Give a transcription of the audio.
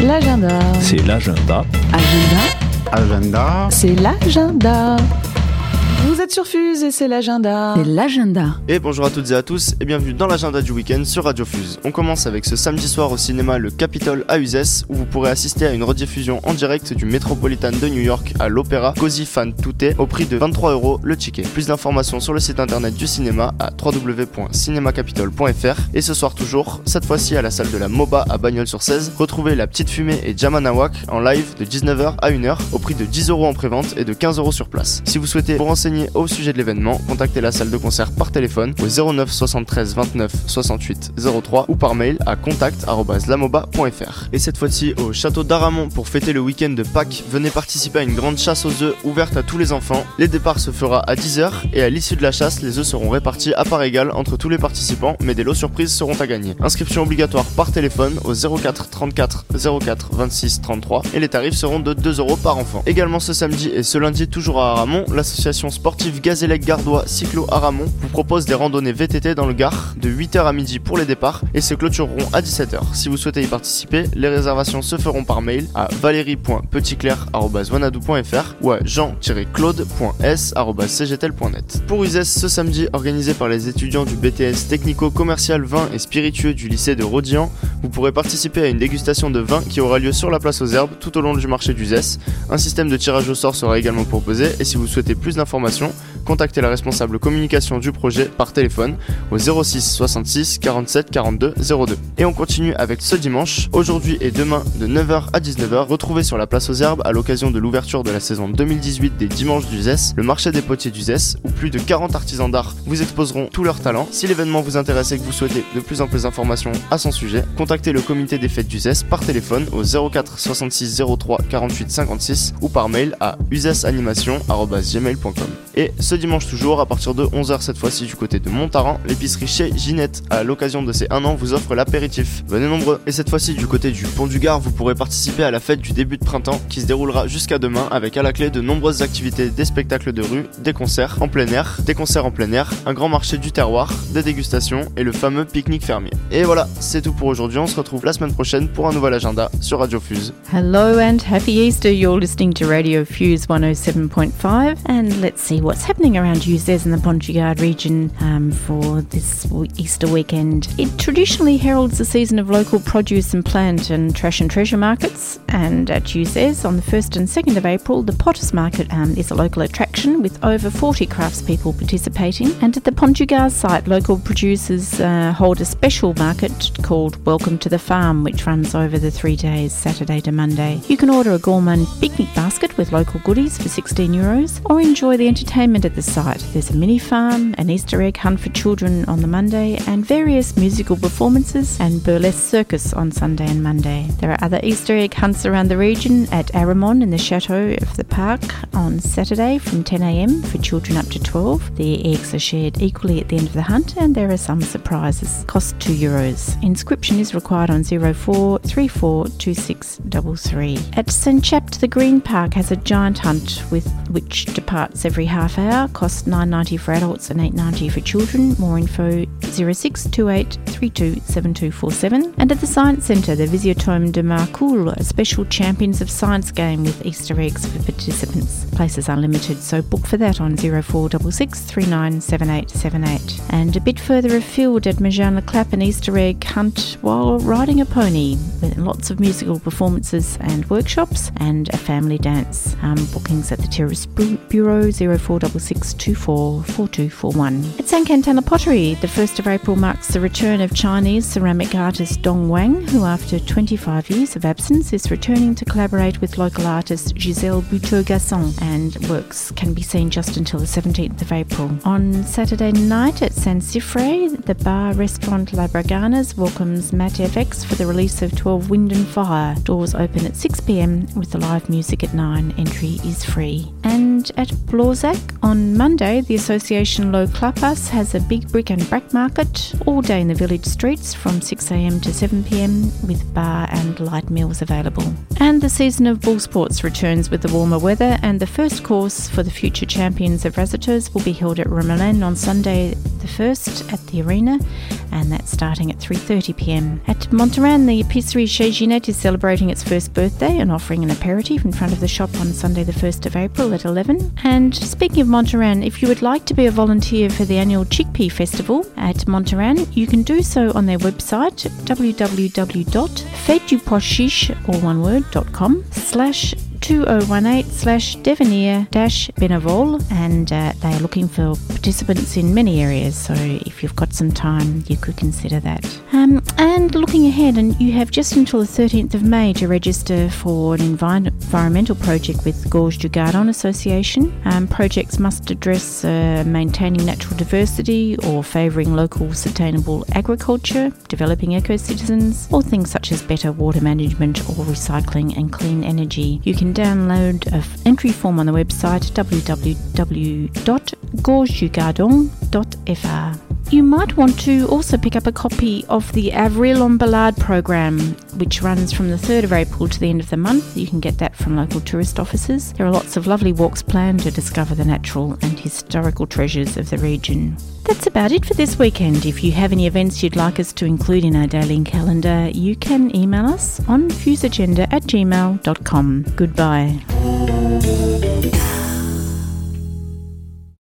L'agenda. C'est l'agenda. Agenda. Agenda. C'est l'agenda. Vous êtes sur Fuse et c'est l'agenda. C'est l'agenda. Et bonjour à toutes et à tous et bienvenue dans l'agenda du week-end sur Radio Fuse. On commence avec ce samedi soir au cinéma Le Capitol à Uzès où vous pourrez assister à une rediffusion en direct du Metropolitan de New York à l'Opéra Cozy Fan Tutte au prix de 23 euros le ticket. Plus d'informations sur le site internet du cinéma à www.cinemacapitol.fr et ce soir toujours, cette fois-ci à la salle de la MOBA à Bagnols-sur-Cèze, retrouvez La Petite Fumée et Jamanawak en live de 19h à 1h au prix de 10 euros en prévente et de 15 euros sur place. Si vous souhaitez vous renseigner au sujet de l'événement, contactez la salle de concert par téléphone au 09 73 29 68 03 ou par mail à contact@lamoba.fr. Et cette fois-ci au château d'Aramon pour fêter le week-end de Pâques, venez participer à une grande chasse aux œufs ouverte à tous les enfants. Les départs se fera à 10h et à l'issue de la chasse, les œufs seront répartis à part égale entre tous les participants, mais des lots surprises seront à gagner. Inscription obligatoire par téléphone au 04 34 04 26 33 et les tarifs seront de 2 euros par enfant. Également ce samedi et ce lundi toujours à Aramon, l'association sportif Gazélec Gardois Cyclo Aramon vous propose des randonnées VTT dans le Gard de 8h à midi pour les départs et se clôtureront à 17h. Si vous souhaitez y participer, les réservations se feront par mail à valérie.petitclair.wanadou.fr ou à jean-claude.s.cgtel.net. Pour USES ce samedi, organisé par les étudiants du BTS technico-commercial vin et spiritueux du lycée de Rodian, vous pourrez participer à une dégustation de vin qui aura lieu sur la place aux herbes tout au long du marché d'Uzès. Un système de tirage au sort sera également proposé et si vous souhaitez plus d'informations, contactez la responsable communication du projet par téléphone au 06 66 47 42 02. Et on continue avec ce dimanche, aujourd'hui et demain de 9h à 19h, retrouvez sur la place aux herbes à l'occasion de l'ouverture de la saison 2018 des dimanches du ZES, le marché des potiers du ZES, où plus de 40 artisans d'art vous exposeront tous leurs talents. Si l'événement vous intéresse et que vous souhaitez de plus en plus d'informations à son sujet, contactez le comité des fêtes du ZES par téléphone au 04 66 03 48 56 ou par mail à usesanimation.gmail.com. Et ce dimanche toujours, à partir de 11h cette fois-ci du côté de Montaran, l'épicerie chez Ginette, à l'occasion de ses 1 an, vous offre l'apéritif. Venez nombreux. Et cette fois-ci du côté du Pont du Gard, vous pourrez participer à la fête du début de printemps qui se déroulera jusqu'à demain avec à la clé de nombreuses activités, des spectacles de rue, des concerts en plein air, des concerts en plein air, un grand marché du terroir, des dégustations et le fameux pique-nique fermier. Et voilà, c'est tout pour aujourd'hui. On se retrouve la semaine prochaine pour un nouvel agenda sur Radio Fuse. Hello and happy Easter. You're listening to Radio Fuse 107.5 and let's see what's happening around Uzes in the Pont du Gard region um, for this Easter weekend. It traditionally heralds the season of local produce and plant and trash and treasure markets. And at Uzes on the 1st and 2nd of April, the Potters Market um, is a local attraction with over 40 craftspeople participating. And at the Pont du Gard site, local producers uh, hold a special market called Welcome to the Farm, which runs over the three days, Saturday to Monday. You can order a gourmand picnic basket with local goodies for 16 euros or enjoy the entertainment at the site. There's a mini farm, an Easter egg hunt for children on the Monday, and various musical performances and burlesque circus on Sunday and Monday. There are other Easter egg hunts around the region at Aramon in the Chateau of the Park on Saturday from 10am for children up to 12. The eggs are shared equally at the end of the hunt, and there are some surprises. Cost 2 euros. Inscription is required on 04 At St Chapt, the Green Park has a giant hunt with which departs every half hour. Cost 9.90 for adults and 8.90 for children. More info 0628 32 7247. And at the Science Centre, the Visiatome de Marcoule, a special Champions of Science game with Easter eggs for participants. Places are limited, so book for that on 0466 397878. And a bit further afield at Majana Clap, an Easter egg hunt while riding a pony with lots of musical performances and workshops and a family dance. Um, bookings at the Terrace Bureau 0466 4241. At St Cantana Pottery, the 1st of April marks the return of Chinese ceramic artist Dong Wang, who after 25 years of absence is returning to collaborate with local artist Giselle Buteau-Gasson and works can be seen just until the 17th of April. On Saturday night at San Cifre, the bar restaurant La Braganas welcomes Matt FX for the release of 12 Wind and Fire. Doors open at 6pm with the live music at 9. Entry is free. And And at Blauzac on Monday, the Association Lo Clapas has a big brick and brack market all day in the village streets from 6am to 7pm with bar and light meals available. And the season of bull sports returns with the warmer weather, and the first course for the future champions of razeteurs will be held at Remoulins on Sunday the 1st at the arena, and that's starting at 3.30pm. At Montaren, the Epicerie Chez Ginette is celebrating its first birthday and offering an aperitif in front of the shop on Sunday the 1st of April at 11. And speaking of Montaren, if you would like to be a volunteer for the annual Chickpea Festival at Montaren, you can do so on their website www.fetedupochiche, all one word, .com slash 2018 slash Devenir dash Benevol, and uh, they are looking for participants in many areas. So if you've got some time, you could consider that. Um, and looking ahead, and you have just until the 13th of May to register for an envi- environmental project with Gorge du Gardon Association. Um, projects must address uh, maintaining natural diversity or favouring local sustainable agriculture, developing eco citizens, or things such as better water management or recycling and clean energy. You can download an entry form on the website www.gorgedugardon.fr. You might want to also pick up a copy of the Avril on program, which runs from the 3rd of April to the end of the month. You can get that from local tourist offices. There are lots of lovely walks planned to discover the natural and historical treasures of the region. That's about it for this weekend. If you have any events you'd like us to include in our daily calendar, you can email us on fuseagenda at gmail.com. Goodbye.